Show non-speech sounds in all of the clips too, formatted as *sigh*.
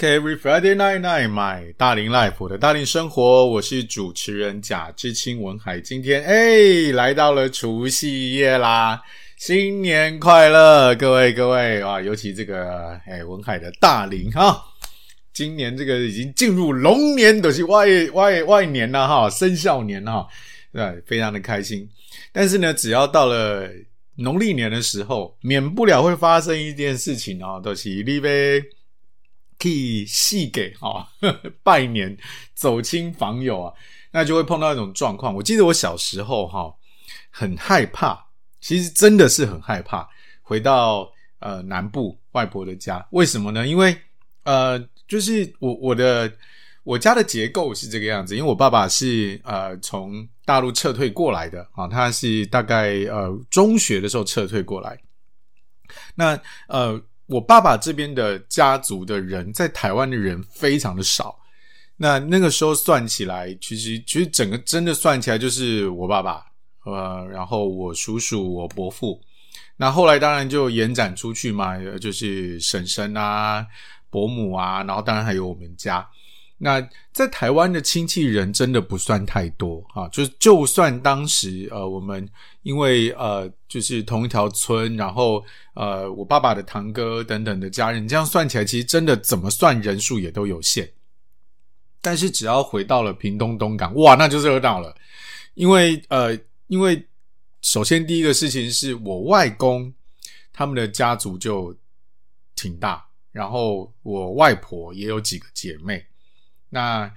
OK，Every Friday night night，my 大龄 life，我的大龄生活，我是主持人贾志清文海。今天哎，来到了除夕夜啦，新年快乐，各位各位啊，尤其这个哎文海的大龄哈，今年这个已经进入龙年，都是外外外年了哈，生肖年哈，对，非常的开心。但是呢，只要到了农历年的时候，免不了会发生一件事情哦，都是你呗。可以细给哈 *laughs* 拜年走亲访友啊，那就会碰到一种状况。我记得我小时候哈很害怕，其实真的是很害怕回到呃南部外婆的家。为什么呢？因为呃就是我我的我家的结构是这个样子，因为我爸爸是呃从大陆撤退过来的啊，他是大概呃中学的时候撤退过来，那呃。我爸爸这边的家族的人在台湾的人非常的少，那那个时候算起来，其实其实整个真的算起来就是我爸爸，呃，然后我叔叔、我伯父，那后来当然就延展出去嘛，就是婶婶啊、伯母啊，然后当然还有我们家。那在台湾的亲戚人真的不算太多啊，就是就算当时呃我们因为呃就是同一条村，然后呃我爸爸的堂哥等等的家人，这样算起来其实真的怎么算人数也都有限。但是只要回到了屏东东港，哇，那就热闹了，因为呃因为首先第一个事情是我外公他们的家族就挺大，然后我外婆也有几个姐妹。那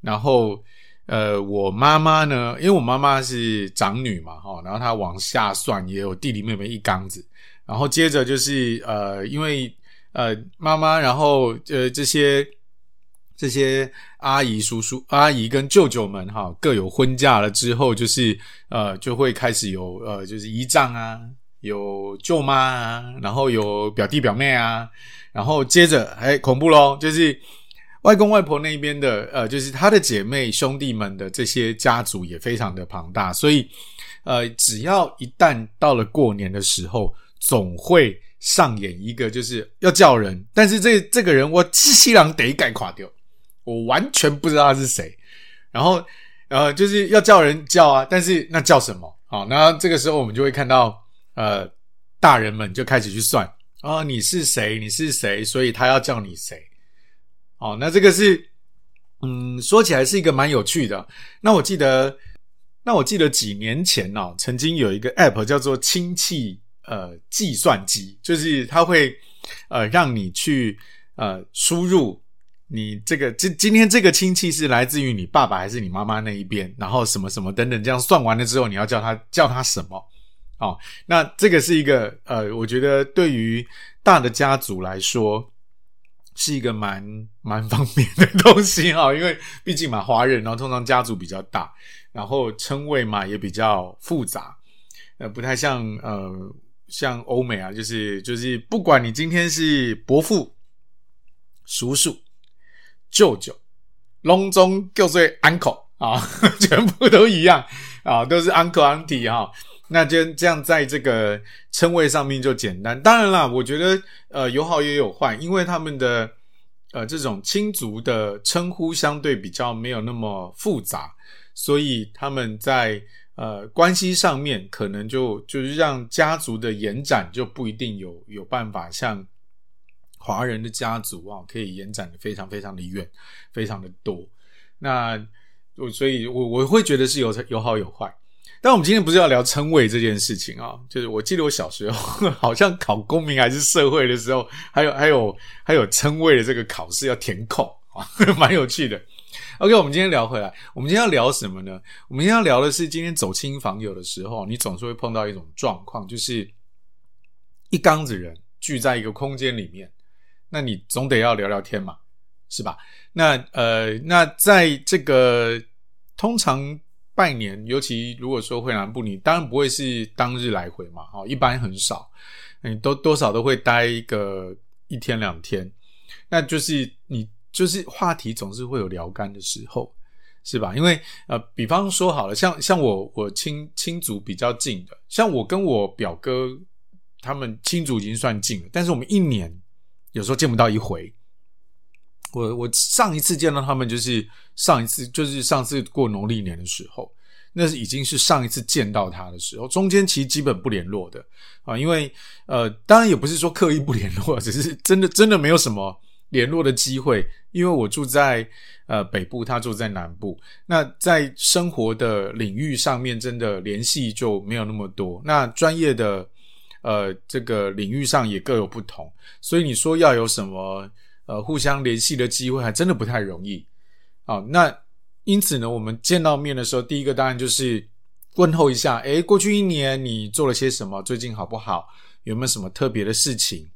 然后呃，我妈妈呢？因为我妈妈是长女嘛，哈，然后她往下算也有弟弟妹妹一缸子，然后接着就是呃，因为呃妈妈，然后呃这些这些阿姨、叔叔、阿姨跟舅舅们哈，各有婚嫁了之后，就是呃就会开始有呃就是姨丈啊，有舅妈啊，然后有表弟表妹啊，然后接着哎恐怖咯，就是。外公外婆那边的，呃，就是他的姐妹兄弟们的这些家族也非常的庞大，所以，呃，只要一旦到了过年的时候，总会上演一个就是要叫人，但是这这个人我西郎得改垮掉，我完全不知道他是谁，然后，呃，就是要叫人叫啊，但是那叫什么？好，那这个时候我们就会看到，呃，大人们就开始去算啊，你是谁？你是谁？所以他要叫你谁？哦，那这个是，嗯，说起来是一个蛮有趣的。那我记得，那我记得几年前哦，曾经有一个 App 叫做亲戚呃计算机，就是它会呃让你去呃输入你这个今今天这个亲戚是来自于你爸爸还是你妈妈那一边，然后什么什么等等，这样算完了之后，你要叫他叫他什么？哦，那这个是一个呃，我觉得对于大的家族来说。是一个蛮蛮方便的东西哈，因为毕竟嘛，华人，然后通常家族比较大，然后称谓嘛也比较复杂，呃，不太像呃像欧美啊，就是就是不管你今天是伯父、叔叔、舅舅、隆中，叫做 uncle 啊，*laughs* 全部都一样啊，都是 uncle auntie 哈。那就这样，在这个称谓上面就简单。当然啦，我觉得呃有好也有坏，因为他们的呃这种亲族的称呼相对比较没有那么复杂，所以他们在呃关系上面可能就就是让家族的延展就不一定有有办法像华人的家族啊可以延展的非常非常的远，非常的多。那我所以我我会觉得是有有好有坏。但我们今天不是要聊称谓这件事情啊，就是我记得我小时候 *laughs* 好像考公民还是社会的时候，还有还有还有称谓的这个考试要填空啊，*laughs* 蛮有趣的。OK，我们今天聊回来，我们今天要聊什么呢？我们今天要聊的是今天走亲访友的时候，你总是会碰到一种状况，就是一缸子人聚在一个空间里面，那你总得要聊聊天嘛，是吧？那呃，那在这个通常。拜年，尤其如果说回南部，你当然不会是当日来回嘛，哈，一般很少，你都多少都会待一个一天两天，那就是你就是话题总是会有聊干的时候，是吧？因为呃，比方说好了，像像我我亲亲族比较近的，像我跟我表哥他们亲族已经算近了，但是我们一年有时候见不到一回，我我上一次见到他们就是上一次就是上次过农历年的时候，那是已经是上一次见到他的时候，中间其实基本不联络的啊，因为呃，当然也不是说刻意不联络，只是真的真的没有什么联络的机会，因为我住在呃北部，他住在南部，那在生活的领域上面真的联系就没有那么多，那专业的呃这个领域上也各有不同，所以你说要有什么？呃，互相联系的机会还真的不太容易。好，那因此呢，我们见到面的时候，第一个当然就是问候一下，诶，过去一年你做了些什么？最近好不好？有没有什么特别的事情？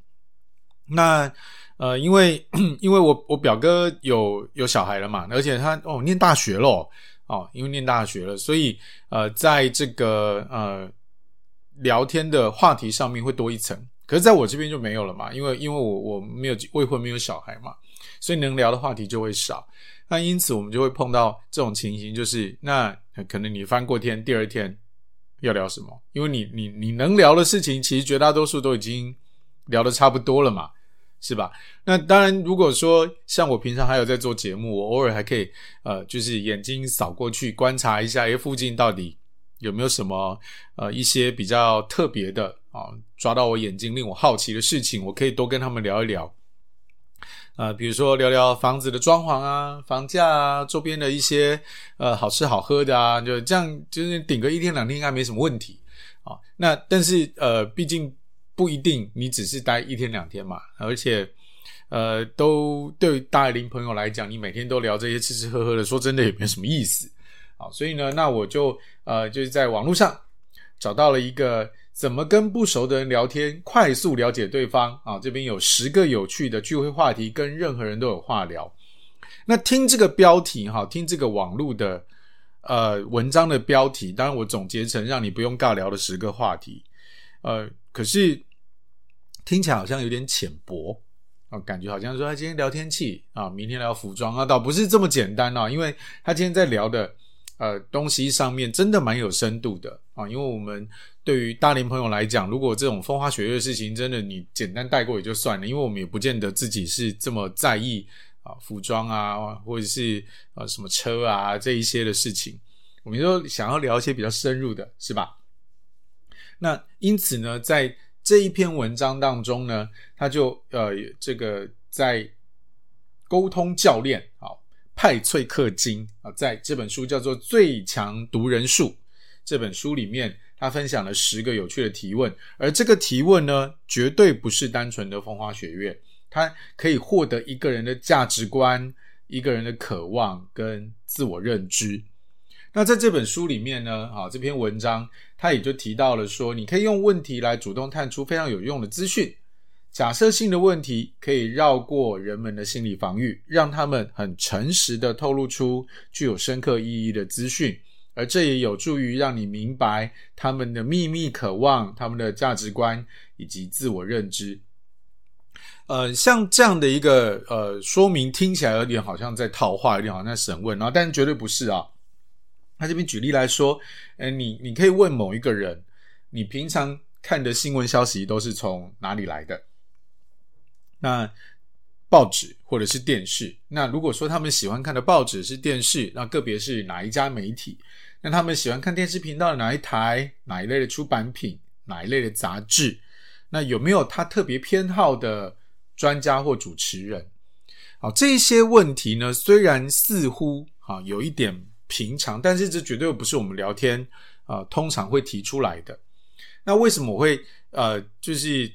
那呃，因为 *coughs* 因为我我表哥有有小孩了嘛，而且他哦念大学咯，哦，因为念大学了，所以呃，在这个呃聊天的话题上面会多一层。可是在我这边就没有了嘛，因为因为我我没有未婚没有小孩嘛，所以能聊的话题就会少。那因此我们就会碰到这种情形，就是那可能你翻过天，第二天要聊什么？因为你你你能聊的事情，其实绝大多数都已经聊的差不多了嘛，是吧？那当然，如果说像我平常还有在做节目，我偶尔还可以呃，就是眼睛扫过去观察一下，诶，附近到底有没有什么呃一些比较特别的。啊，抓到我眼睛令我好奇的事情，我可以多跟他们聊一聊。呃，比如说聊聊房子的装潢啊、房价啊、周边的一些呃好吃好喝的啊，就这样，就是顶个一天两天应该没什么问题啊。那但是呃，毕竟不一定你只是待一天两天嘛，而且呃，都对大龄朋友来讲，你每天都聊这些吃吃喝喝的，说真的也没什么意思啊。所以呢，那我就呃，就是在网络上找到了一个。怎么跟不熟的人聊天，快速了解对方啊？这边有十个有趣的聚会话题，跟任何人都有话聊。那听这个标题哈，听这个网络的呃文章的标题，当然我总结成让你不用尬聊的十个话题。呃，可是听起来好像有点浅薄啊，感觉好像说他今天聊天气啊，明天聊服装啊，倒不是这么简单啊，因为他今天在聊的。呃，东西上面真的蛮有深度的啊，因为我们对于大龄朋友来讲，如果这种风花雪月的事情，真的你简单带过也就算了，因为我们也不见得自己是这么在意啊，服装啊，或者是呃什么车啊这一些的事情，我们都想要聊一些比较深入的，是吧？那因此呢，在这一篇文章当中呢，他就呃这个在沟通教练啊。派翠克金啊，在这本书叫做《最强读人术》这本书里面，他分享了十个有趣的提问，而这个提问呢，绝对不是单纯的风花雪月，它可以获得一个人的价值观、一个人的渴望跟自我认知。那在这本书里面呢，啊，这篇文章他也就提到了说，你可以用问题来主动探出非常有用的资讯。假设性的问题可以绕过人们的心理防御，让他们很诚实的透露出具有深刻意义的资讯，而这也有助于让你明白他们的秘密渴望、他们的价值观以及自我认知。呃，像这样的一个呃说明，听起来有点好像在套话，有点好像在审问啊，但绝对不是啊。他这边举例来说，呃，你你可以问某一个人，你平常看的新闻消息都是从哪里来的？那报纸或者是电视，那如果说他们喜欢看的报纸是电视，那个别是哪一家媒体？那他们喜欢看电视频道的哪一台？哪一类的出版品？哪一类的杂志？那有没有他特别偏好的专家或主持人？好，这些问题呢，虽然似乎啊有一点平常，但是这绝对不是我们聊天啊通常会提出来的。那为什么我会呃就是？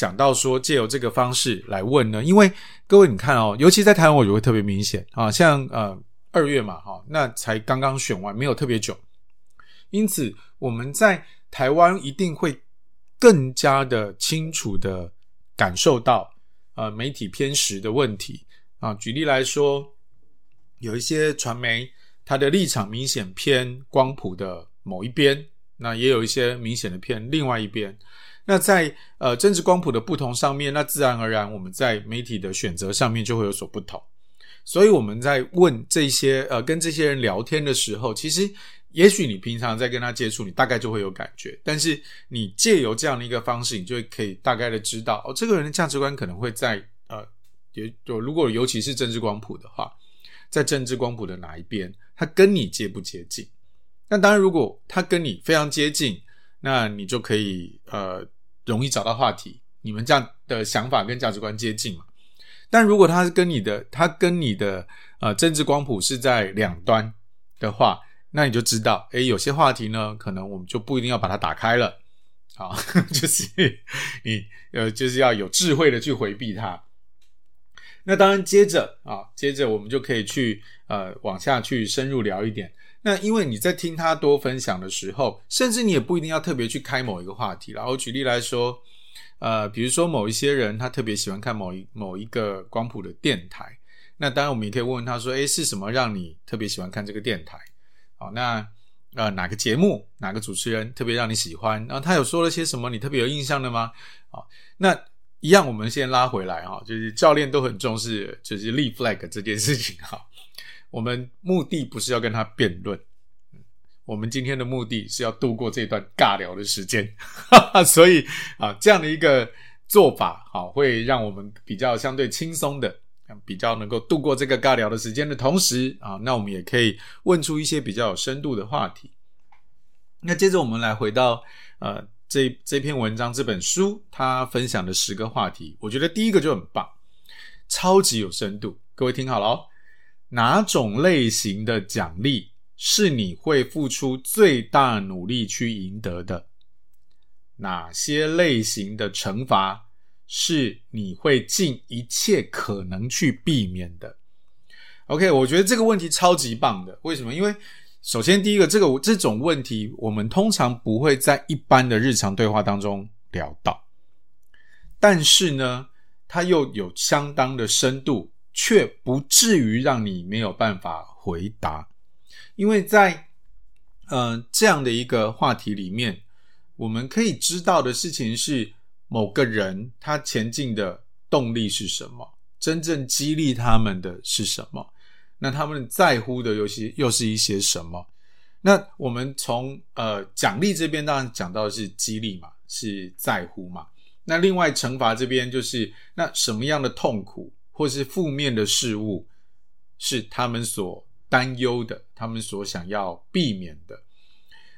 讲到说借由这个方式来问呢，因为各位你看哦，尤其在台湾，我觉得特别明显啊，像呃二月嘛哈，那才刚刚选完，没有特别久，因此我们在台湾一定会更加的清楚的感受到呃媒体偏食的问题啊。举例来说，有一些传媒它的立场明显偏光谱的某一边，那也有一些明显的偏另外一边。那在呃政治光谱的不同上面，那自然而然我们在媒体的选择上面就会有所不同。所以我们在问这些呃跟这些人聊天的时候，其实也许你平常在跟他接触，你大概就会有感觉。但是你借由这样的一个方式，你就可以大概的知道哦，这个人的价值观可能会在呃也就如果尤其是政治光谱的话，在政治光谱的哪一边，他跟你接不接近？那当然，如果他跟你非常接近，那你就可以呃容易找到话题，你们这样的想法跟价值观接近嘛。但如果他是跟你的，他跟你的呃政治光谱是在两端的话，那你就知道，诶，有些话题呢，可能我们就不一定要把它打开了，啊，*laughs* 就是你呃就是要有智慧的去回避它。那当然，接着啊，接着我们就可以去呃往下去深入聊一点。那因为你在听他多分享的时候，甚至你也不一定要特别去开某一个话题。然后举例来说。呃，比如说某一些人，他特别喜欢看某一某一个光谱的电台，那当然我们也可以问问他说，诶，是什么让你特别喜欢看这个电台？好，那呃哪个节目，哪个主持人特别让你喜欢？然后他有说了些什么你特别有印象的吗？好，那一样，我们先拉回来哈，就是教练都很重视，就是立 flag 这件事情哈。我们目的不是要跟他辩论。我们今天的目的是要度过这段尬聊的时间，*laughs* 所以啊，这样的一个做法，好，会让我们比较相对轻松的，比较能够度过这个尬聊的时间的同时啊，那我们也可以问出一些比较有深度的话题。那接着我们来回到呃这这篇文章这本书，他分享的十个话题，我觉得第一个就很棒，超级有深度。各位听好了哦，哪种类型的奖励是你会付出最大努力去赢得的？哪些类型的惩罚是你会尽一切可能去避免的？OK，我觉得这个问题超级棒的。为什么？因为首先第一个，这个这种问题我们通常不会在一般的日常对话当中聊到，但是呢，它又有相当的深度，却不至于让你没有办法回答。因为在呃这样的一个话题里面，我们可以知道的事情是，某个人他前进的动力是什么，真正激励他们的是什么，那他们在乎的又是又是一些什么？那我们从呃奖励这边当然讲到的是激励嘛，是在乎嘛。那另外惩罚这边就是那什么样的痛苦或是负面的事物是他们所担忧的，他们所想要避免的，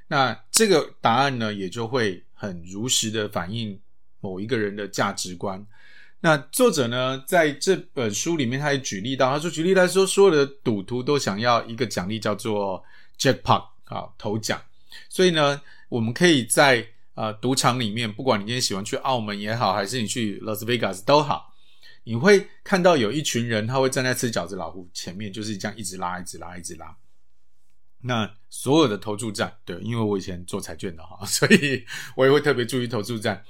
那这个答案呢，也就会很如实的反映某一个人的价值观。那作者呢，在这本书里面，他也举例到，他说，举例来说，所有的赌徒都想要一个奖励，叫做 jackpot 啊，头奖。所以呢，我们可以在呃赌场里面，不管你今天喜欢去澳门也好，还是你去 Las Vegas 都好。你会看到有一群人，他会站在吃饺子老虎前面，就是这样一直拉，一直拉，一直拉。那所有的投注站，对，因为我以前做彩券的哈，*laughs* 所以我也会特别注意投注站。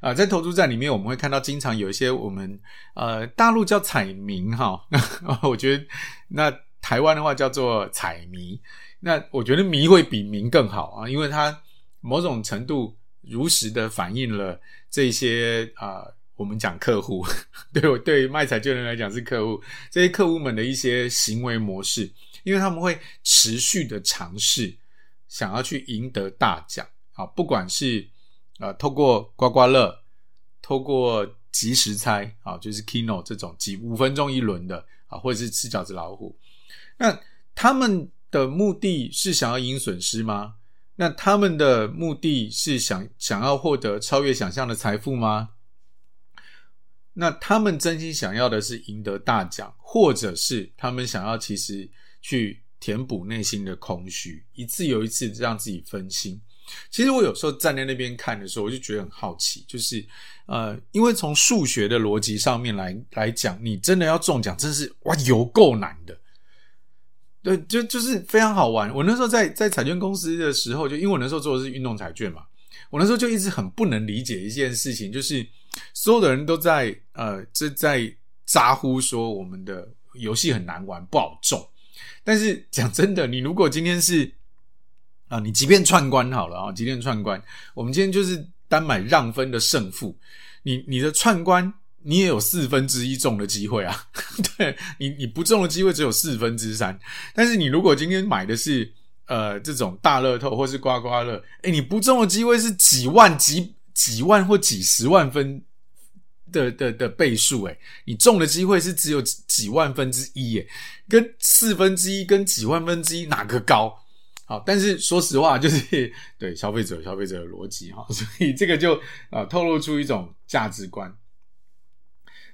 啊、在投注站里面，我们会看到经常有一些我们呃大陆叫彩民哈，*laughs* 我觉得那台湾的话叫做彩迷。那我觉得迷会比民更好啊，因为它某种程度如实的反映了这些啊。我们讲客户，对我对卖彩券人来讲是客户，这些客户们的一些行为模式，因为他们会持续的尝试，想要去赢得大奖啊，不管是啊透过刮刮乐，透过即时猜啊，就是 Keno 这种几五分钟一轮的啊，或者是吃饺子老虎，那他们的目的是想要赢损失吗？那他们的目的是想想要获得超越想象的财富吗？那他们真心想要的是赢得大奖，或者是他们想要其实去填补内心的空虚，一次又一次让自己分心。其实我有时候站在那边看的时候，我就觉得很好奇，就是呃，因为从数学的逻辑上面来来讲，你真的要中奖，真是哇，有够难的。对，就就是非常好玩。我那时候在在彩券公司的时候，就因为我那时候做的是运动彩券嘛，我那时候就一直很不能理解一件事情，就是。所有的人都在呃，这在咋呼说我们的游戏很难玩，不好中。但是讲真的，你如果今天是啊、你即便串关好了啊，即便串关，我们今天就是单买让分的胜负，你你的串关你也有四分之一中的机会啊。*laughs* 对你你不中的机会只有四分之三。但是你如果今天买的是呃这种大乐透或是刮刮乐，诶，你不中的机会是几万几几万或几十万分。的的的倍数，诶，你中的机会是只有几万分之一，诶，跟四分之一跟几万分之一哪个高？好，但是说实话，就是 *laughs* 对消费者消费者的逻辑哈，所以这个就啊、透露出一种价值观。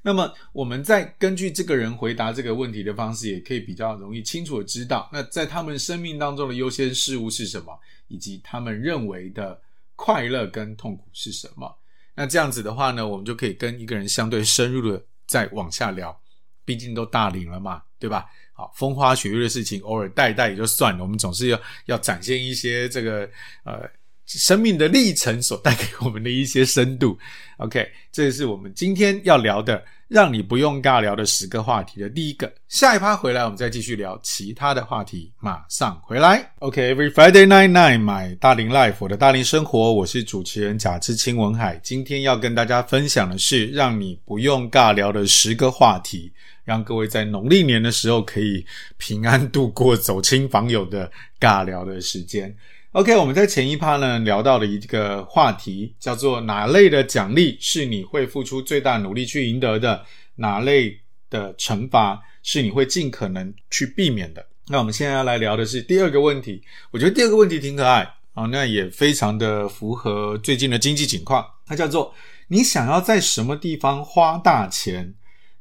那么我们在根据这个人回答这个问题的方式，也可以比较容易清楚的知道，那在他们生命当中的优先事物是什么，以及他们认为的快乐跟痛苦是什么。那这样子的话呢，我们就可以跟一个人相对深入的再往下聊，毕竟都大龄了嘛，对吧？好，风花雪月的事情偶尔带一带也就算了，我们总是要要展现一些这个呃。生命的历程所带给我们的一些深度，OK，这是我们今天要聊的，让你不用尬聊的十个话题的第一个。下一趴回来，我们再继续聊其他的话题。马上回来，OK，Every Friday night night，买大龄 Life，我的大龄生活，我是主持人贾志清文海。今天要跟大家分享的是，让你不用尬聊的十个话题，让各位在农历年的时候可以平安度过走亲访友的尬聊的时间。OK，我们在前一趴呢聊到了一个话题，叫做哪类的奖励是你会付出最大努力去赢得的，哪类的惩罚是你会尽可能去避免的。那我们现在要来聊的是第二个问题，我觉得第二个问题挺可爱啊，那也非常的符合最近的经济情况。它叫做你想要在什么地方花大钱，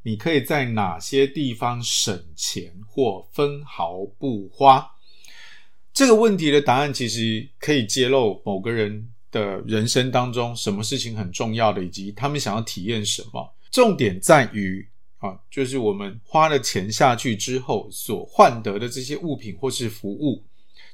你可以在哪些地方省钱或分毫不花。这个问题的答案其实可以揭露某个人的人生当中什么事情很重要的，以及他们想要体验什么。重点在于啊，就是我们花了钱下去之后所换得的这些物品或是服务，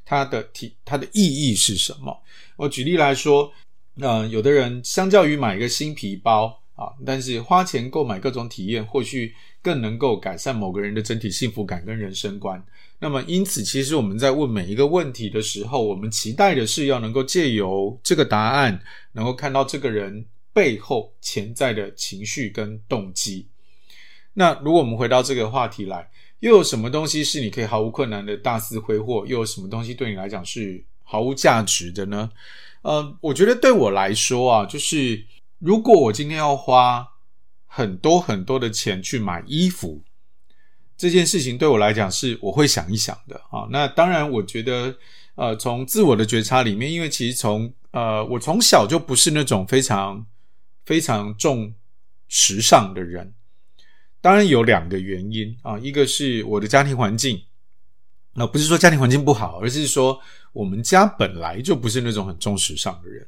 它的体它的意义是什么？我举例来说，呃，有的人相较于买一个新皮包啊，但是花钱购买各种体验，或许更能够改善某个人的整体幸福感跟人生观。那么，因此，其实我们在问每一个问题的时候，我们期待的是要能够借由这个答案，能够看到这个人背后潜在的情绪跟动机。那如果我们回到这个话题来，又有什么东西是你可以毫无困难的大肆挥霍？又有什么东西对你来讲是毫无价值的呢？呃，我觉得对我来说啊，就是如果我今天要花很多很多的钱去买衣服。这件事情对我来讲是我会想一想的啊。那当然，我觉得呃，从自我的觉察里面，因为其实从呃，我从小就不是那种非常非常重时尚的人。当然有两个原因啊，一个是我的家庭环境，那不是说家庭环境不好，而是说我们家本来就不是那种很重时尚的人，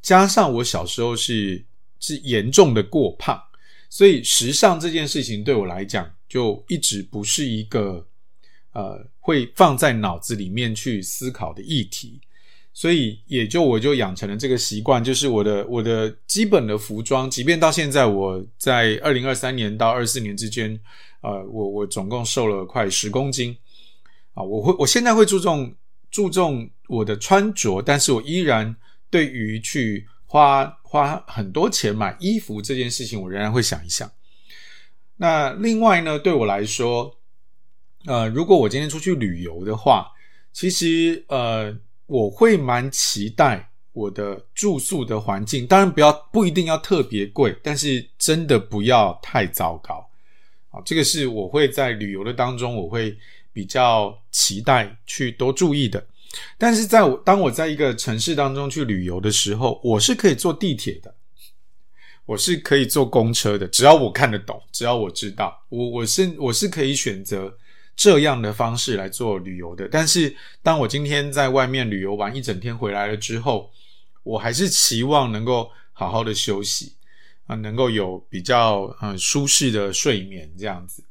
加上我小时候是是严重的过胖，所以时尚这件事情对我来讲。就一直不是一个呃会放在脑子里面去思考的议题，所以也就我就养成了这个习惯，就是我的我的基本的服装，即便到现在我在二零二三年到二四年之间，呃，我我总共瘦了快十公斤啊，我会我现在会注重注重我的穿着，但是我依然对于去花花很多钱买衣服这件事情，我仍然会想一想。那另外呢，对我来说，呃，如果我今天出去旅游的话，其实呃，我会蛮期待我的住宿的环境，当然不要不一定要特别贵，但是真的不要太糟糕。好，这个是我会在旅游的当中，我会比较期待去多注意的。但是在我当我在一个城市当中去旅游的时候，我是可以坐地铁的。我是可以坐公车的，只要我看得懂，只要我知道，我我是我是可以选择这样的方式来做旅游的。但是，当我今天在外面旅游完一整天回来了之后，我还是期望能够好好的休息啊，能够有比较嗯舒适的睡眠这样子。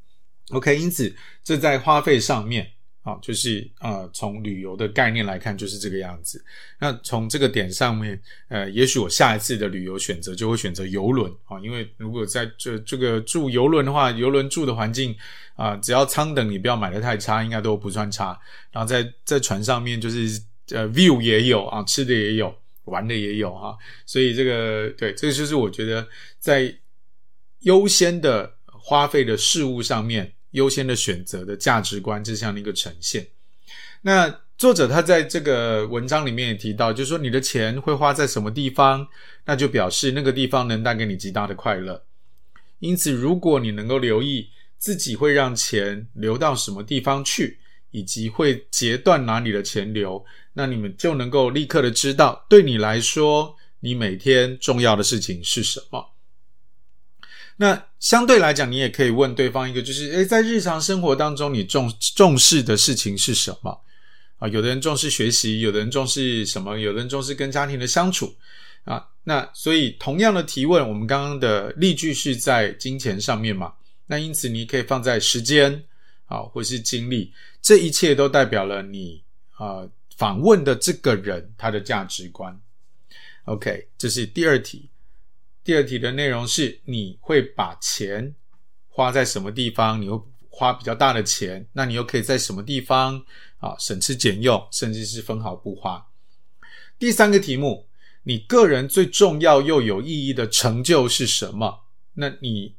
OK，因此这在花费上面。好，就是呃，从旅游的概念来看，就是这个样子。那从这个点上面，呃，也许我下一次的旅游选择就会选择游轮啊，因为如果在这这个住游轮的话，游轮住的环境啊、只要舱等你不要买的太差，应该都不算差。然后在在船上面，就是呃，view 也有啊，吃的也有，玩的也有哈、啊。所以这个对，这个就是我觉得在优先的花费的事物上面。优先的选择的价值观，这样的一个呈现。那作者他在这个文章里面也提到，就是说你的钱会花在什么地方，那就表示那个地方能带给你极大的快乐。因此，如果你能够留意自己会让钱流到什么地方去，以及会截断哪里的钱流，那你们就能够立刻的知道，对你来说，你每天重要的事情是什么。那相对来讲，你也可以问对方一个，就是，诶，在日常生活当中，你重重视的事情是什么？啊，有的人重视学习，有的人重视什么？有的人重视跟家庭的相处。啊，那所以同样的提问，我们刚刚的例句是在金钱上面嘛？那因此你可以放在时间啊，或是精力，这一切都代表了你啊访问的这个人他的价值观。OK，这是第二题。第二题的内容是你会把钱花在什么地方？你会花比较大的钱，那你又可以在什么地方啊省吃俭用，甚至是分毫不花？第三个题目。你个人最重要又有意义的成就是什么？那你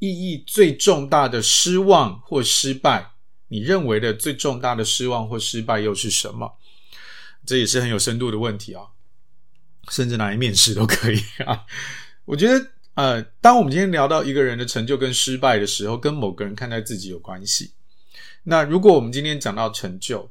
意义最重大的失望或失败，你认为的最重大的失望或失败又是什么？这也是很有深度的问题啊，甚至拿来面试都可以啊。我觉得，呃，当我们今天聊到一个人的成就跟失败的时候，跟某个人看待自己有关系。那如果我们今天讲到成就，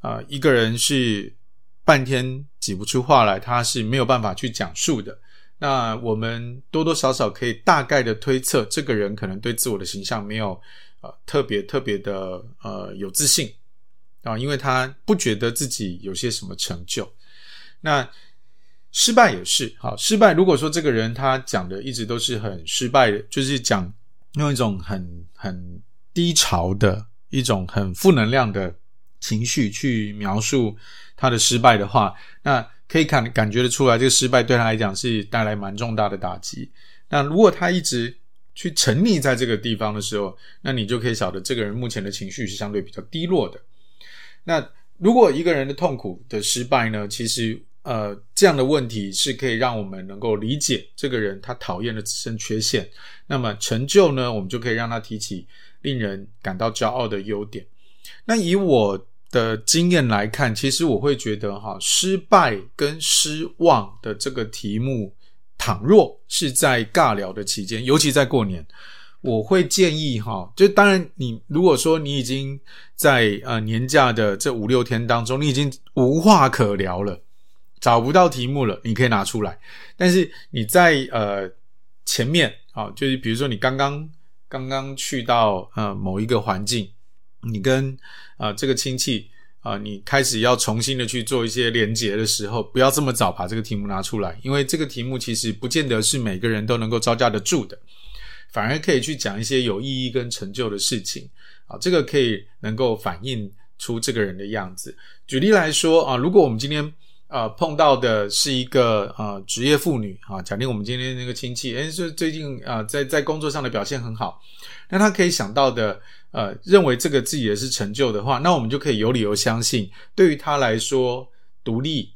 啊，呃，一个人是。半天挤不出话来，他是没有办法去讲述的。那我们多多少少可以大概的推测，这个人可能对自我的形象没有呃特别特别的呃有自信啊，因为他不觉得自己有些什么成就。那失败也是好，失败如果说这个人他讲的一直都是很失败的，就是讲用一种很很低潮的一种很负能量的情绪去描述。他的失败的话，那可以感感觉得出来，这个失败对他来讲是带来蛮重大的打击。那如果他一直去沉溺在这个地方的时候，那你就可以晓得这个人目前的情绪是相对比较低落的。那如果一个人的痛苦的失败呢，其实呃这样的问题是可以让我们能够理解这个人他讨厌的自身缺陷。那么成就呢，我们就可以让他提起令人感到骄傲的优点。那以我。的经验来看，其实我会觉得哈，失败跟失望的这个题目，倘若是在尬聊的期间，尤其在过年，我会建议哈，就当然你如果说你已经在呃年假的这五六天当中，你已经无话可聊了，找不到题目了，你可以拿出来。但是你在呃前面啊，就是比如说你刚刚刚刚去到呃某一个环境。你跟啊、这个亲戚啊、你开始要重新的去做一些连结的时候，不要这么早把这个题目拿出来，因为这个题目其实不见得是每个人都能够招架得住的，反而可以去讲一些有意义跟成就的事情啊，这个可以能够反映出这个人的样子。举例来说啊，如果我们今天呃碰到的是一个呃职业妇女啊，假定我们今天那个亲戚，诶，是最近啊在在工作上的表现很好，那他可以想到的。呃，认为这个自己也是成就的话，那我们就可以有理由相信，对于他来说，独立、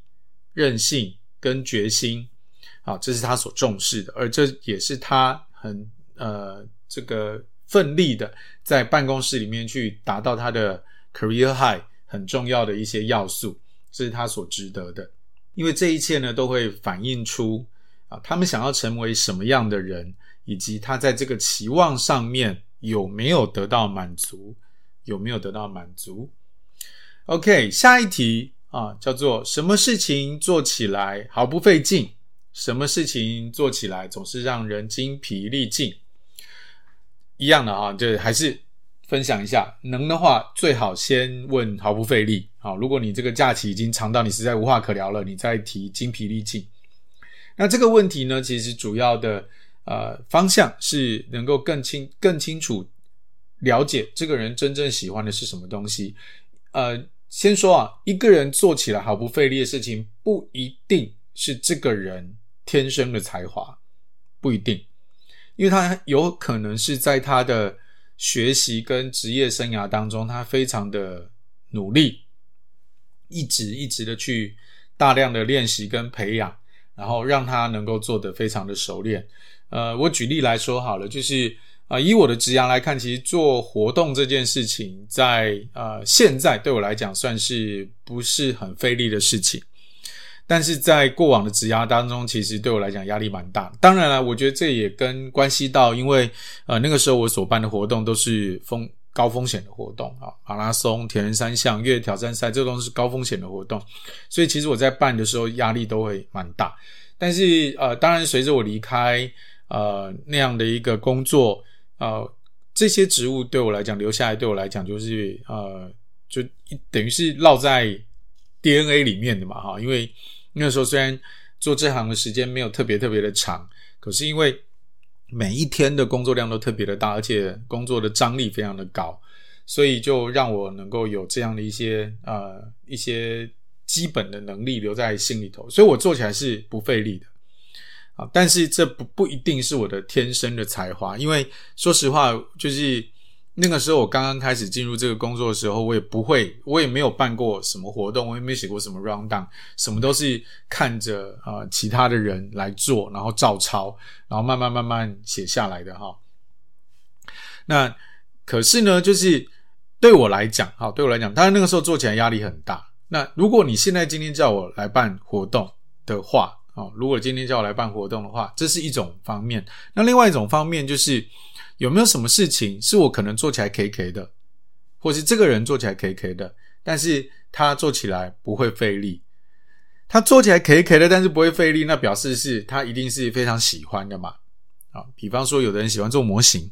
韧性跟决心，啊，这是他所重视的，而这也是他很呃这个奋力的在办公室里面去达到他的 career high 很重要的一些要素，这是他所值得的。因为这一切呢，都会反映出啊，他们想要成为什么样的人，以及他在这个期望上面。有没有得到满足？有没有得到满足？OK，下一题啊，叫做什么事情做起来毫不费劲？什么事情做起来总是让人精疲力尽？一样的啊，就还是分享一下，能的话最好先问毫不费力。好，如果你这个假期已经长到你实在无话可聊了，你再提精疲力尽。那这个问题呢，其实主要的。呃，方向是能够更清、更清楚了解这个人真正喜欢的是什么东西。呃，先说啊，一个人做起来毫不费力的事情，不一定是这个人天生的才华，不一定，因为他有可能是在他的学习跟职业生涯当中，他非常的努力，一直一直的去大量的练习跟培养，然后让他能够做得非常的熟练。呃，我举例来说好了，就是啊、呃，以我的职涯来看，其实做活动这件事情在，在呃现在对我来讲算是不是很费力的事情。但是在过往的职涯当中，其实对我来讲压力蛮大。当然了，我觉得这也跟关系到，因为呃那个时候我所办的活动都是风高风险的活动啊，马拉松、铁人三项、越野挑战赛，这都是高风险的活动，所以其实我在办的时候压力都会蛮大。但是呃，当然随着我离开呃那样的一个工作，呃这些职务对我来讲留下来，对我来讲就是呃就等于是烙在 DNA 里面的嘛哈，因为那个时候虽然做这行的时间没有特别特别的长，可是因为每一天的工作量都特别的大，而且工作的张力非常的高，所以就让我能够有这样的一些呃一些基本的能力留在心里头，所以我做起来是不费力的啊。但是这不不一定是我的天生的才华，因为说实话，就是。那个时候我刚刚开始进入这个工作的时候，我也不会，我也没有办过什么活动，我也没写过什么 round down，什么都是看着啊、其他的人来做，然后照抄，然后慢慢慢慢写下来的哈。那可是呢，就是对我来讲，哈，对我来讲，当然那个时候做起来压力很大。那如果你现在今天叫我来办活动的话，啊，如果今天叫我来办活动的话，这是一种方面。那另外一种方面就是。有没有什么事情是我可能做起来 K K 的，或是这个人做起来 K K 的，但是他做起来不会费力。他做起来 K K 的，但是不会费力，那表示是他一定是非常喜欢的嘛？啊，比方说有的人喜欢做模型，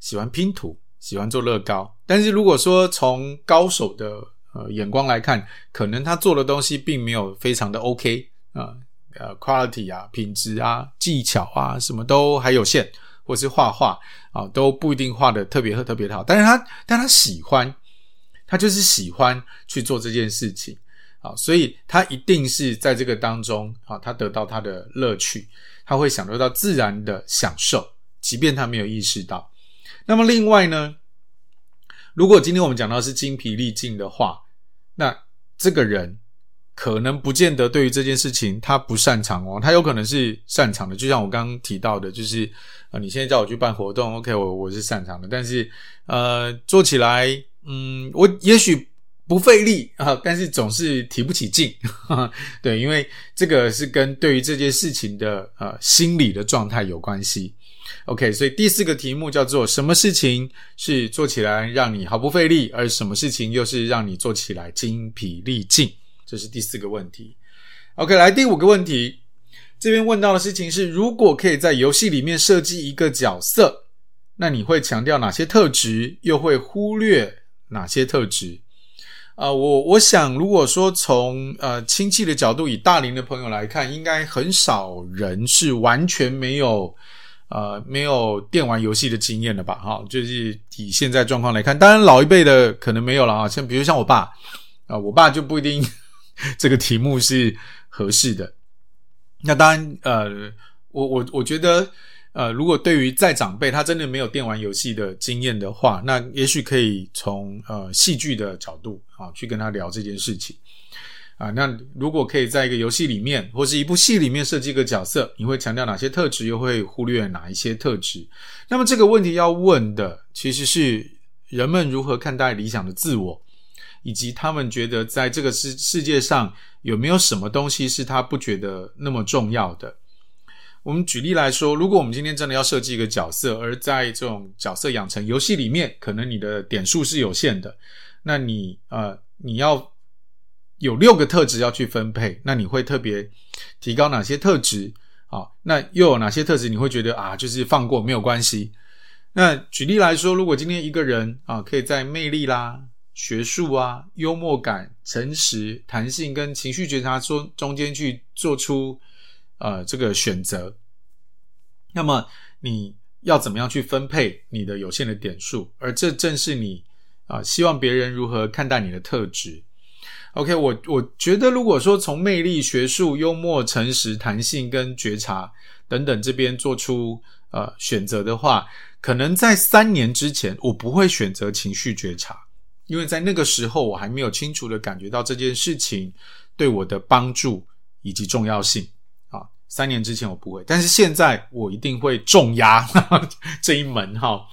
喜欢拼图，喜欢做乐高，但是如果说从高手的呃眼光来看，可能他做的东西并没有非常的 OK 啊，呃，quality 啊，品质啊，技巧啊，什么都还有限。或是画画啊，都不一定画的特别特别的好，但是他，但他喜欢，他就是喜欢去做这件事情啊，所以他一定是在这个当中啊，他得到他的乐趣，他会享受到自然的享受，即便他没有意识到。那么另外呢，如果今天我们讲到是精疲力尽的话，那这个人。可能不见得对于这件事情他不擅长哦，他有可能是擅长的。就像我刚刚提到的，就是呃，你现在叫我去办活动，OK，我我是擅长的，但是呃，做起来，嗯，我也许不费力啊，但是总是提不起劲，呵呵，对，因为这个是跟对于这件事情的呃心理的状态有关系。OK，所以第四个题目叫做什么事情是做起来让你毫不费力，而什么事情又是让你做起来精疲力尽？这是第四个问题。OK，来第五个问题，这边问到的事情是：如果可以在游戏里面设计一个角色，那你会强调哪些特质，又会忽略哪些特质？啊、我我想，如果说从呃亲戚的角度，以大龄的朋友来看，应该很少人是完全没有呃没有电玩游戏的经验的吧？哈，就是以现在状况来看，当然老一辈的可能没有了啊，像比如像我爸啊、我爸就不一定。*laughs* 这个题目是合适的。那当然，呃，我我我觉得，呃，如果对于在长辈他真的没有电玩游戏的经验的话，那也许可以从呃戏剧的角度啊去跟他聊这件事情啊。那如果可以在一个游戏里面或是一部戏里面设计一个角色，你会强调哪些特质，又会忽略哪一些特质？那么这个问题要问的其实是人们如何看待理想的自我。以及他们觉得在这个世世界上有没有什么东西是他不觉得那么重要的？我们举例来说，如果我们今天真的要设计一个角色，而在这种角色养成游戏里面，可能你的点数是有限的，那你呃你要有六个特质要去分配，那你会特别提高哪些特质？啊，那又有哪些特质你会觉得啊，就是放过没有关系？那举例来说，如果今天一个人啊，可以在魅力啦。学术啊，幽默感、诚实、弹性跟情绪觉察中中间去做出呃这个选择，那么你要怎么样去分配你的有限的点数？而这正是你啊、希望别人如何看待你的特质。OK，我我觉得如果说从魅力、学术、幽默、诚实、弹性跟觉察等等这边做出呃选择的话，可能在三年之前我不会选择情绪觉察。因为在那个时候，我还没有清楚的感觉到这件事情对我的帮助以及重要性啊。三年之前我不会，但是现在我一定会重压 *laughs* 这一门哈。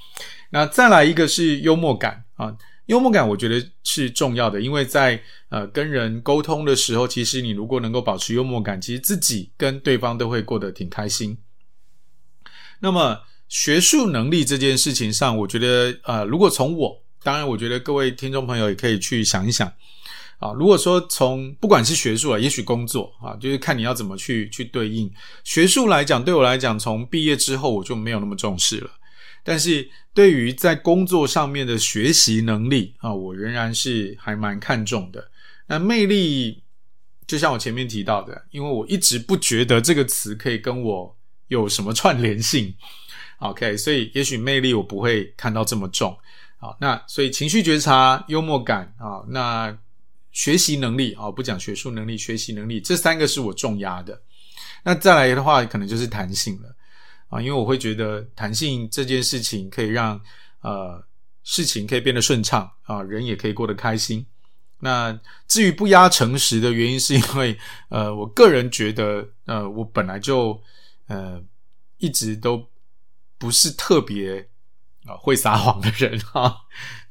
那再来一个是幽默感啊，幽默感我觉得是重要的，因为在呃跟人沟通的时候，其实你如果能够保持幽默感，其实自己跟对方都会过得挺开心。那么学术能力这件事情上，我觉得呃，如果从我，当然我觉得各位听众朋友也可以去想一想啊。如果说从不管是学术啊，也许工作啊，就是看你要怎么去去对应。学术来讲，对我来讲，从毕业之后我就没有那么重视了。但是对于在工作上面的学习能力啊，我仍然是还蛮看重的。那魅力，就像我前面提到的，因为我一直不觉得这个词可以跟我有什么串联性。OK，所以也许魅力我不会看到这么重。好，那所以情绪觉察、幽默感啊，那学习能力啊，不讲学术能力，学习能力这三个是我重压的。那再来的话，可能就是弹性了。啊，因为我会觉得弹性这件事情可以让呃事情可以变得顺畅啊，人也可以过得开心。那至于不压诚实的原因，是因为呃，我个人觉得呃，我本来就呃一直都不是特别啊会撒谎的人哈。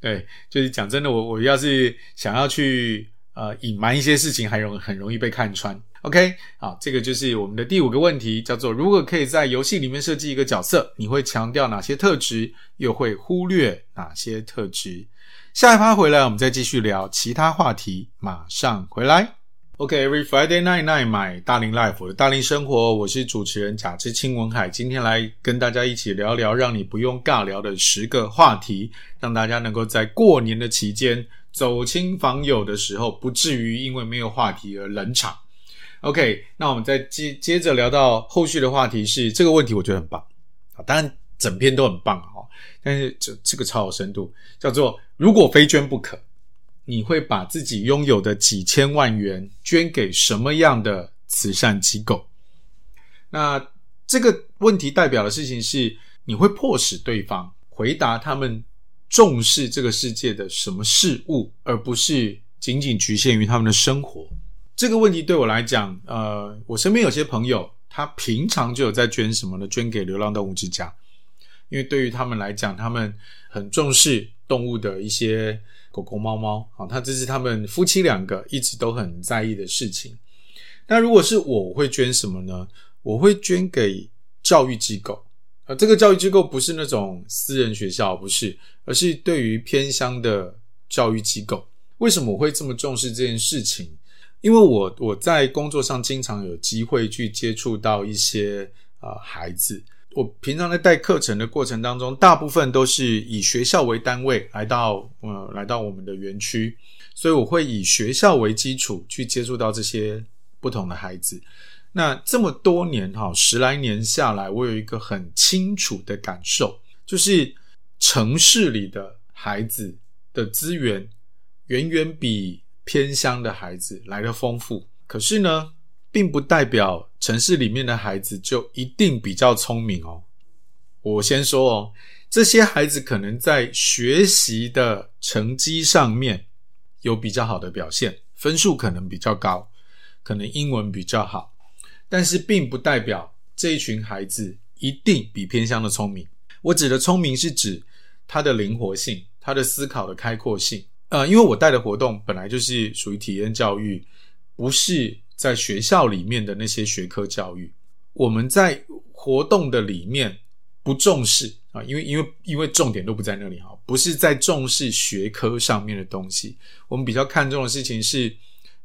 对，就是讲真的，我我要是想要去呃隐瞒一些事情，还容很容易被看穿。OK，好，这个就是我们的第五个问题，叫做如果可以在游戏里面设计一个角色，你会强调哪些特质，又会忽略哪些特质？下一趴回来，我们再继续聊其他话题，马上回来。OK，Every Friday night night，买大龄 Life 的大龄生活，我是主持人贾志清文海，今天来跟大家一起聊聊，让你不用尬聊的十个话题，让大家能够在过年的期间走亲访友的时候，不至于因为没有话题而冷场。OK，那我们再接接着聊到后续的话题是这个问题，我觉得很棒啊，当然整篇都很棒哈，但是这这个超有深度，叫做如果非捐不可，你会把自己拥有的几千万元捐给什么样的慈善机构？那这个问题代表的事情是，你会迫使对方回答他们重视这个世界的什么事物，而不是仅仅局限于他们的生活。这个问题对我来讲，呃，我身边有些朋友，他平常就有在捐什么呢？捐给流浪动物之家，因为对于他们来讲，他们很重视动物的一些狗狗、猫猫，啊，他这是他们夫妻两个一直都很在意的事情。那如果是我，我会捐什么呢？我会捐给教育机构，啊，这个教育机构不是那种私人学校，不是，而是对于偏乡的教育机构。为什么我会这么重视这件事情？因为我我在工作上经常有机会去接触到一些呃孩子，我平常在带课程的过程当中，大部分都是以学校为单位来到呃来到我们的园区，所以我会以学校为基础去接触到这些不同的孩子。那这么多年哈，十来年下来，我有一个很清楚的感受，就是城市里的孩子的资源远远比偏乡的孩子来的丰富，可是呢，并不代表城市里面的孩子就一定比较聪明哦。我先说哦，这些孩子可能在学习的成绩上面有比较好的表现，分数可能比较高，可能英文比较好，但是并不代表这一群孩子一定比偏乡的聪明。我指的聪明是指他的灵活性，他的思考的开阔性。呃，因为我带的活动本来就是属于体验教育，不是在学校里面的那些学科教育。我们在活动的里面不重视啊，因为因为因为重点都不在那里哈，不是在重视学科上面的东西。我们比较看重的事情是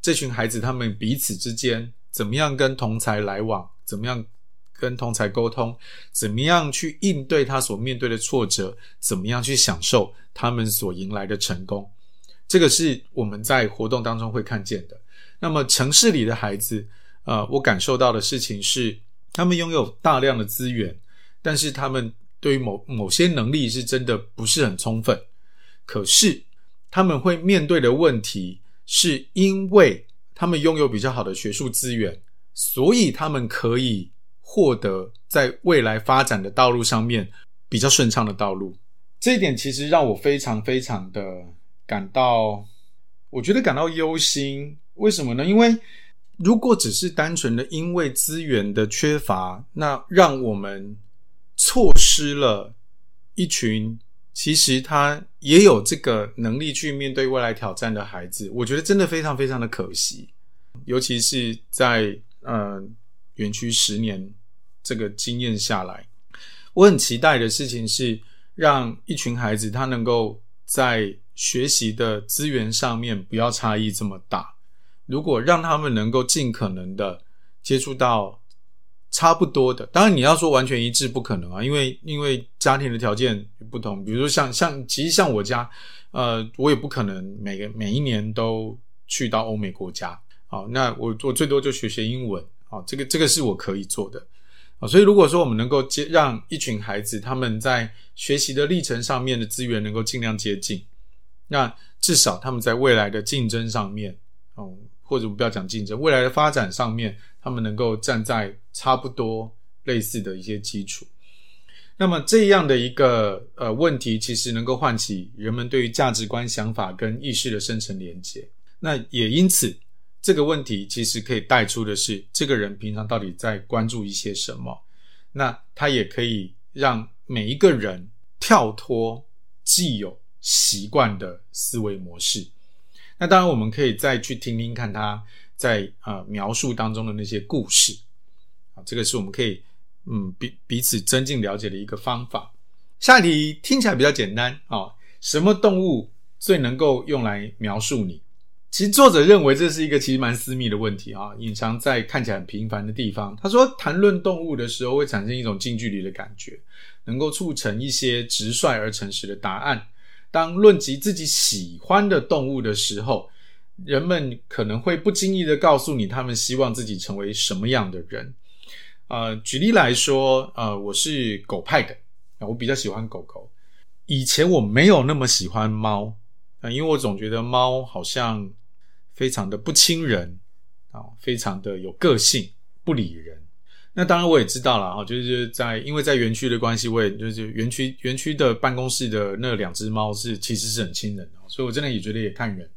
这群孩子他们彼此之间怎么样跟同才来往，怎么样跟同才沟通，怎么样去应对他所面对的挫折，怎么样去享受他们所迎来的成功。这个是我们在活动当中会看见的。那么城市里的孩子，呃，我感受到的事情是，他们拥有大量的资源，但是他们对于某某些能力是真的不是很充分。可是他们会面对的问题，是因为他们拥有比较好的学术资源，所以他们可以获得在未来发展的道路上面比较顺畅的道路。这一点其实让我非常非常的。感到，我觉得感到忧心。为什么呢？因为如果只是单纯的因为资源的缺乏，那让我们错失了一群其实他也有这个能力去面对未来挑战的孩子，我觉得真的非常非常的可惜。尤其是在呃园区十年这个经验下来，我很期待的事情是，让一群孩子他能够在学习的资源上面不要差异这么大。如果让他们能够尽可能的接触到。差不多的，当然你要说完全一致不可能啊，因为因为家庭的条件不同，比如说像像其实像我家，呃，我也不可能每个每一年都去到欧美国家，好，那我我最多就学学英文，好，这个这个是我可以做的，啊，所以如果说我们能够接让一群孩子他们在学习的历程上面的资源能够尽量接近，那至少他们在未来的竞争上面，哦，或者不要讲竞争，未来的发展上面。他们能够站在差不多类似的一些基础，那么这样的一个呃问题，其实能够唤起人们对于价值观、想法跟意识的深层连接。那也因此，这个问题其实可以带出的是，这个人平常到底在关注一些什么？那他也可以让每一个人跳脱既有习惯的思维模式。那当然，我们可以再去听听看他。在呃描述当中的那些故事啊，这个是我们可以嗯彼彼此增进了解的一个方法。下一题听起来比较简单啊，什么动物最能够用来描述你？其实作者认为这是一个其实蛮私密的问题啊，隐藏在看起来很平凡的地方。他说，谈论动物的时候会产生一种近距离的感觉，能够促成一些直率而诚实的答案。当论及自己喜欢的动物的时候。人们可能会不经意的告诉你，他们希望自己成为什么样的人。呃，举例来说，呃，我是狗派的，我比较喜欢狗狗。以前我没有那么喜欢猫，呃，因为我总觉得猫好像非常的不亲人啊，非常的有个性，不理人。那当然我也知道了哈，就是在因为在园区的关系，我也就是园区园区的办公室的那两只猫是其实是很亲人的，所以我真的也觉得也看人。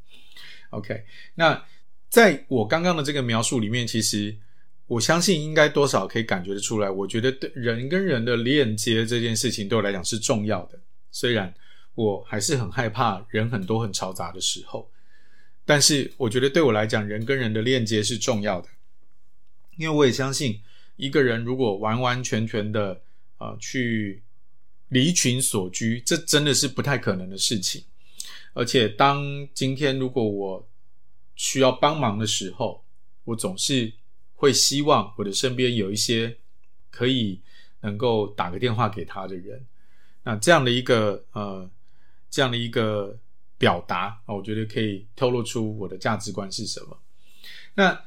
OK，那在我刚刚的这个描述里面，其实我相信应该多少可以感觉得出来。我觉得对人跟人的链接这件事情对我来讲是重要的，虽然我还是很害怕人很多很嘈杂的时候，但是我觉得对我来讲，人跟人的链接是重要的，因为我也相信一个人如果完完全全的呃去离群索居，这真的是不太可能的事情。而且，当今天如果我需要帮忙的时候，我总是会希望我的身边有一些可以能够打个电话给他的人。那这样的一个呃，这样的一个表达啊，我觉得可以透露出我的价值观是什么。那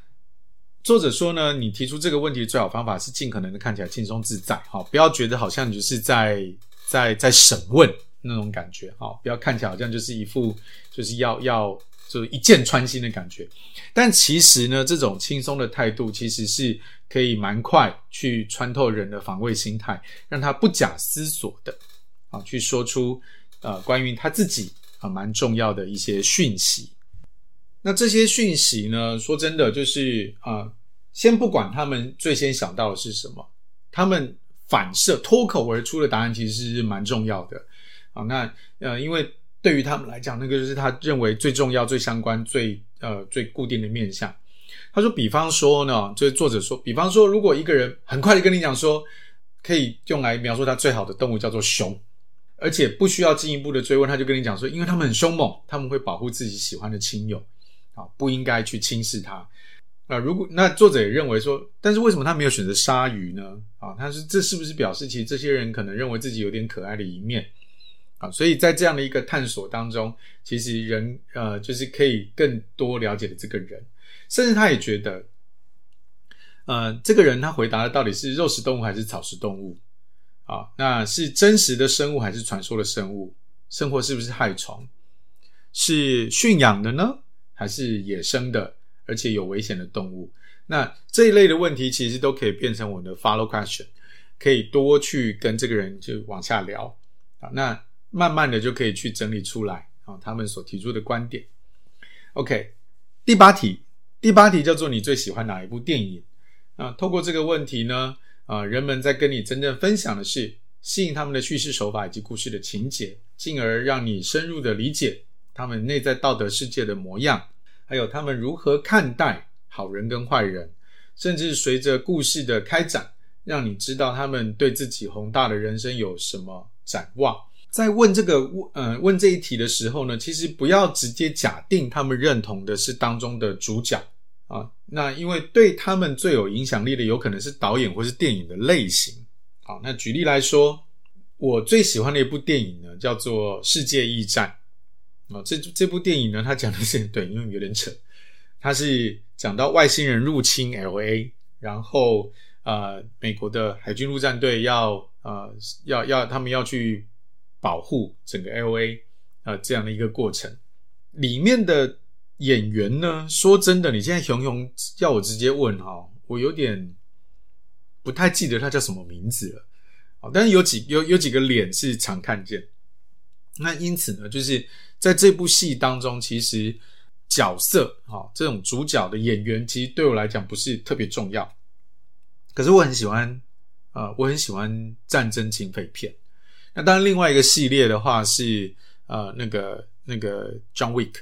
作者说呢，你提出这个问题的最好方法是尽可能的看起来轻松自在，好，不要觉得好像你就是在在在审问。那种感觉，好，不要看起来好像就是一副就是要要就是一箭穿心的感觉，但其实呢，这种轻松的态度其实是可以蛮快去穿透人的防卫心态，让他不假思索的啊去说出呃关于他自己啊蛮重要的一些讯息。那这些讯息呢，说真的，就是啊，先不管他们最先想到的是什么，他们反射脱口而出的答案其实是蛮重要的。啊，那呃，因为对于他们来讲，那个就是他认为最重要、最相关、最呃最固定的面向。他说，比方说呢，就是作者说，比方说，如果一个人很快的跟你讲说，可以用来描述他最好的动物叫做熊，而且不需要进一步的追问，他就跟你讲说，因为他们很凶猛，他们会保护自己喜欢的亲友，啊，不应该去轻视它。啊，如果那作者也认为说，但是为什么他没有选择鲨鱼呢？啊，他说这是不是表示其实这些人可能认为自己有点可爱的一面啊？所以在这样的一个探索当中，其实人呃就是可以更多了解这个人，甚至他也觉得，呃，这个人他回答的到底是肉食动物还是草食动物啊？那是真实的生物还是传说的生物？生活是不是害虫？是驯养的呢，还是野生的，而且有危险的动物？那这一类的问题其实都可以变成我的 follow question，可以多去跟这个人就往下聊啊。那慢慢的就可以去整理出来啊，他们所提出的观点。OK，第八题，第八题叫做你最喜欢哪一部电影？啊，透过这个问题呢，啊，人们在跟你真正分享的是吸引他们的叙事手法以及故事的情节，进而让你深入的理解他们内在道德世界的模样，还有他们如何看待好人跟坏人，甚至随着故事的开展，让你知道他们对自己宏大的人生有什么展望。在问这个问呃问这一题的时候呢，其实不要直接假定他们认同的是当中的主角啊，那因为对他们最有影响力的，有可能是导演或是电影的类型。好，那举例来说，我最喜欢的一部电影呢，叫做《世界驿站》啊。这这部电影呢，它讲的是 *laughs* 对，因为有点扯，它是讲到外星人入侵 LA，然后呃，美国的海军陆战队要呃要要他们要去保护整个 LA 啊、呃、这样的一个过程。里面的演员呢，说真的，你现在熊熊要我直接问哈，我有点。不太记得他叫什么名字了，好，但是有几有有几个脸是常看见。那因此呢，就是在这部戏当中，其实角色哈这种主角的演员，其实对我来讲不是特别重要。可是我很喜欢啊、呃，我很喜欢战争警匪片。那当然，另外一个系列的话是呃那个那个 John Wick。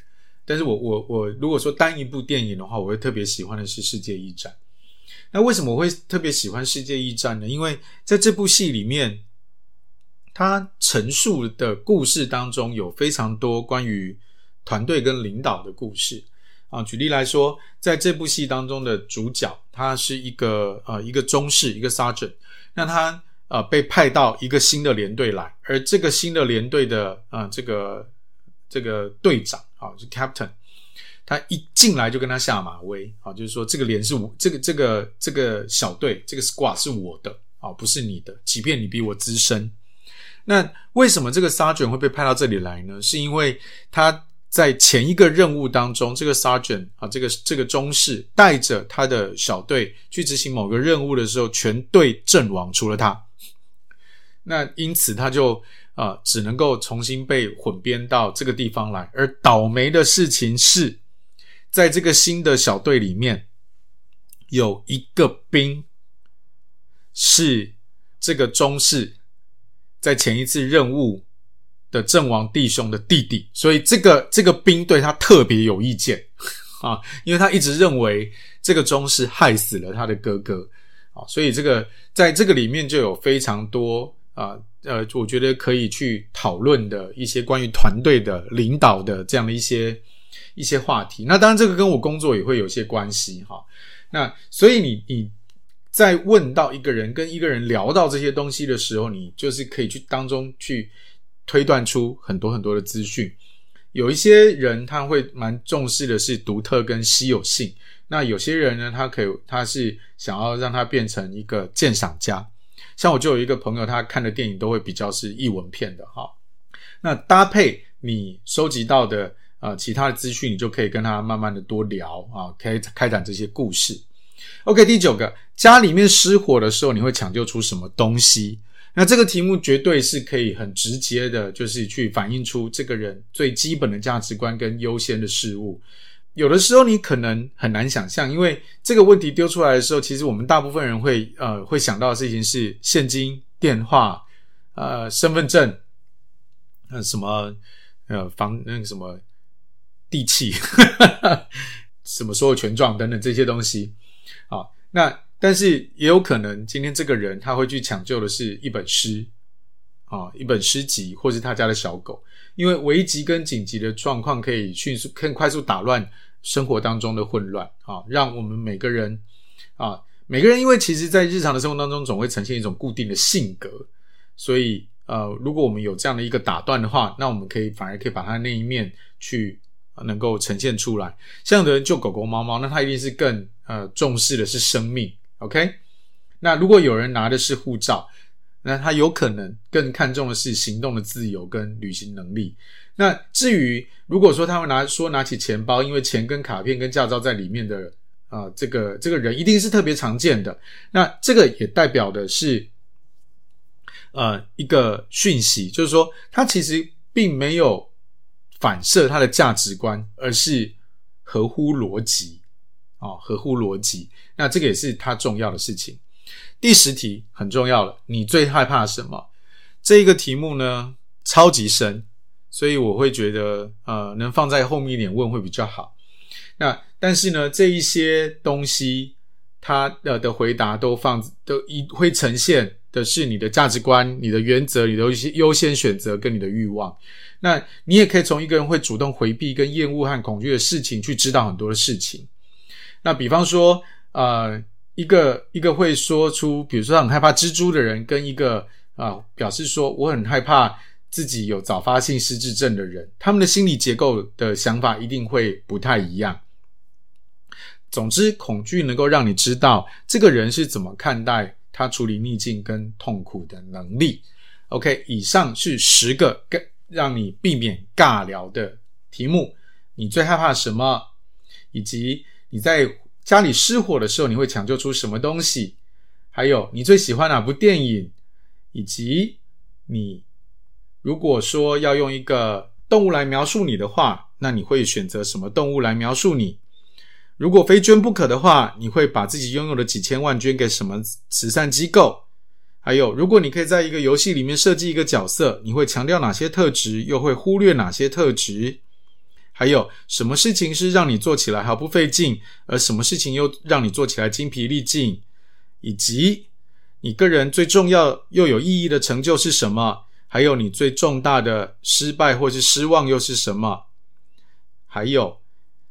但是我我我如果说单一部电影的话，我会特别喜欢的是《世界一战》。那为什么我会特别喜欢《世界一战》呢？因为在这部戏里面，他陈述的故事当中有非常多关于团队跟领导的故事啊。举例来说，在这部戏当中的主角，他是一个呃一个中士，一个 sergeant。那他呃被派到一个新的连队来，而这个新的连队的啊、这个这个队长啊是 captain。他一进来就跟他下马威，啊，就是说这个连是我这个这个这个小队这个 squad 是我的啊，不是你的，即便你比我资深。那为什么这个 sergeant 会被派到这里来呢？是因为他在前一个任务当中，这个 sergeant 啊，这个这个中士带着他的小队去执行某个任务的时候，全队阵亡，除了他。那因此他就啊，只能够重新被混编到这个地方来。而倒霉的事情是。在这个新的小队里面，有一个兵是这个中士在前一次任务的阵亡弟兄的弟弟，所以这个这个兵对他特别有意见啊，因为他一直认为这个中士害死了他的哥哥啊，所以这个在这个里面就有非常多啊呃，我觉得可以去讨论的一些关于团队的领导的这样的一些。一些话题，那当然这个跟我工作也会有些关系哈。那所以你你在问到一个人跟一个人聊到这些东西的时候，你就是可以去当中去推断出很多很多的资讯。有一些人他会蛮重视的是独特跟稀有性，那有些人呢，他可以他是想要让他变成一个鉴赏家。像我就有一个朋友，他看的电影都会比较是译文片的哈。那搭配你收集到的。啊、呃，其他的资讯你就可以跟他慢慢的多聊啊，开开展这些故事。OK，第九个，家里面失火的时候，你会抢救出什么东西？那这个题目绝对是可以很直接的，就是去反映出这个人最基本的价值观跟优先的事物。有的时候你可能很难想象，因为这个问题丢出来的时候，其实我们大部分人会呃会想到的事情是现金、电话、呃身份证、呃什么呃房那个什么。地契，*laughs* 什么所有权状等等这些东西，那但是也有可能今天这个人他会去抢救的是一本诗，啊，一本诗集，或是他家的小狗，因为危急跟紧急的状况可以迅速、更快速打乱生活当中的混乱，啊，让我们每个人，啊，每个人因为其实在日常的生活当中总会呈现一种固定的性格，所以呃，如果我们有这样的一个打断的话，那我们可以反而可以把他那一面去。能够呈现出来，像有的人救狗狗、猫猫，那他一定是更呃重视的是生命。OK，那如果有人拿的是护照，那他有可能更看重的是行动的自由跟旅行能力。那至于如果说他会拿说拿起钱包，因为钱跟卡片跟驾照在里面的啊、这个这个人一定是特别常见的。那这个也代表的是呃一个讯息，就是说他其实并没有。反射他的价值观，而是合乎逻辑啊，合乎逻辑。那这个也是他重要的事情。第十题很重要了，你最害怕什么？这一个题目呢，超级深，所以我会觉得，呃，能放在后面一点问会比较好。那但是呢，这一些东西，它的的回答都放都一会呈现的是你的价值观、你的原则、你的一些优先选择跟你的欲望。那你也可以从一个人会主动回避跟厌恶和恐惧的事情，去知道很多的事情。那比方说，呃，一个一个会说出，比如说很害怕蜘蛛的人，跟一个啊、呃、表示说我很害怕自己有早发性失智症的人，他们的心理结构的想法一定会不太一样。总之，恐惧能够让你知道这个人是怎么看待他处理逆境跟痛苦的能力。OK，以上是十个跟让你避免尬聊的题目。你最害怕什么？以及你在家里失火的时候，你会抢救出什么东西？还有你最喜欢哪部电影？以及你如果说要用一个动物来描述你的话，那你会选择什么动物来描述你？如果非捐不可的话，你会把自己拥有的几千万捐给什么慈善机构？还有，如果你可以在一个游戏里面设计一个角色，你会强调哪些特质，又会忽略哪些特质？还有什么事情是让你做起来毫不费劲，而什么事情又让你做起来精疲力尽？以及你个人最重要又有意义的成就是什么？还有你最重大的失败或是失望又是什么？还有，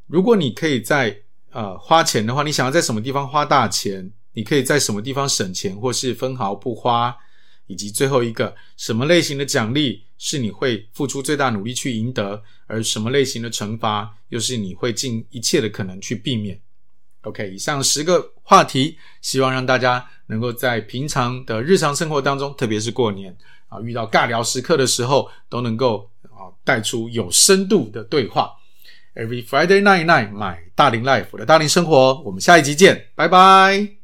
如果你可以在呃，花钱的话，你想要在什么地方花大钱？你可以在什么地方省钱，或是分毫不花？以及最后一个，什么类型的奖励是你会付出最大努力去赢得，而什么类型的惩罚又是你会尽一切的可能去避免？OK，以上十个话题，希望让大家能够在平常的日常生活当中，特别是过年啊，遇到尬聊时刻的时候，都能够啊带出有深度的对话。Every Friday night night，my 大龄 life 我的大龄生活，我们下一集见，拜拜。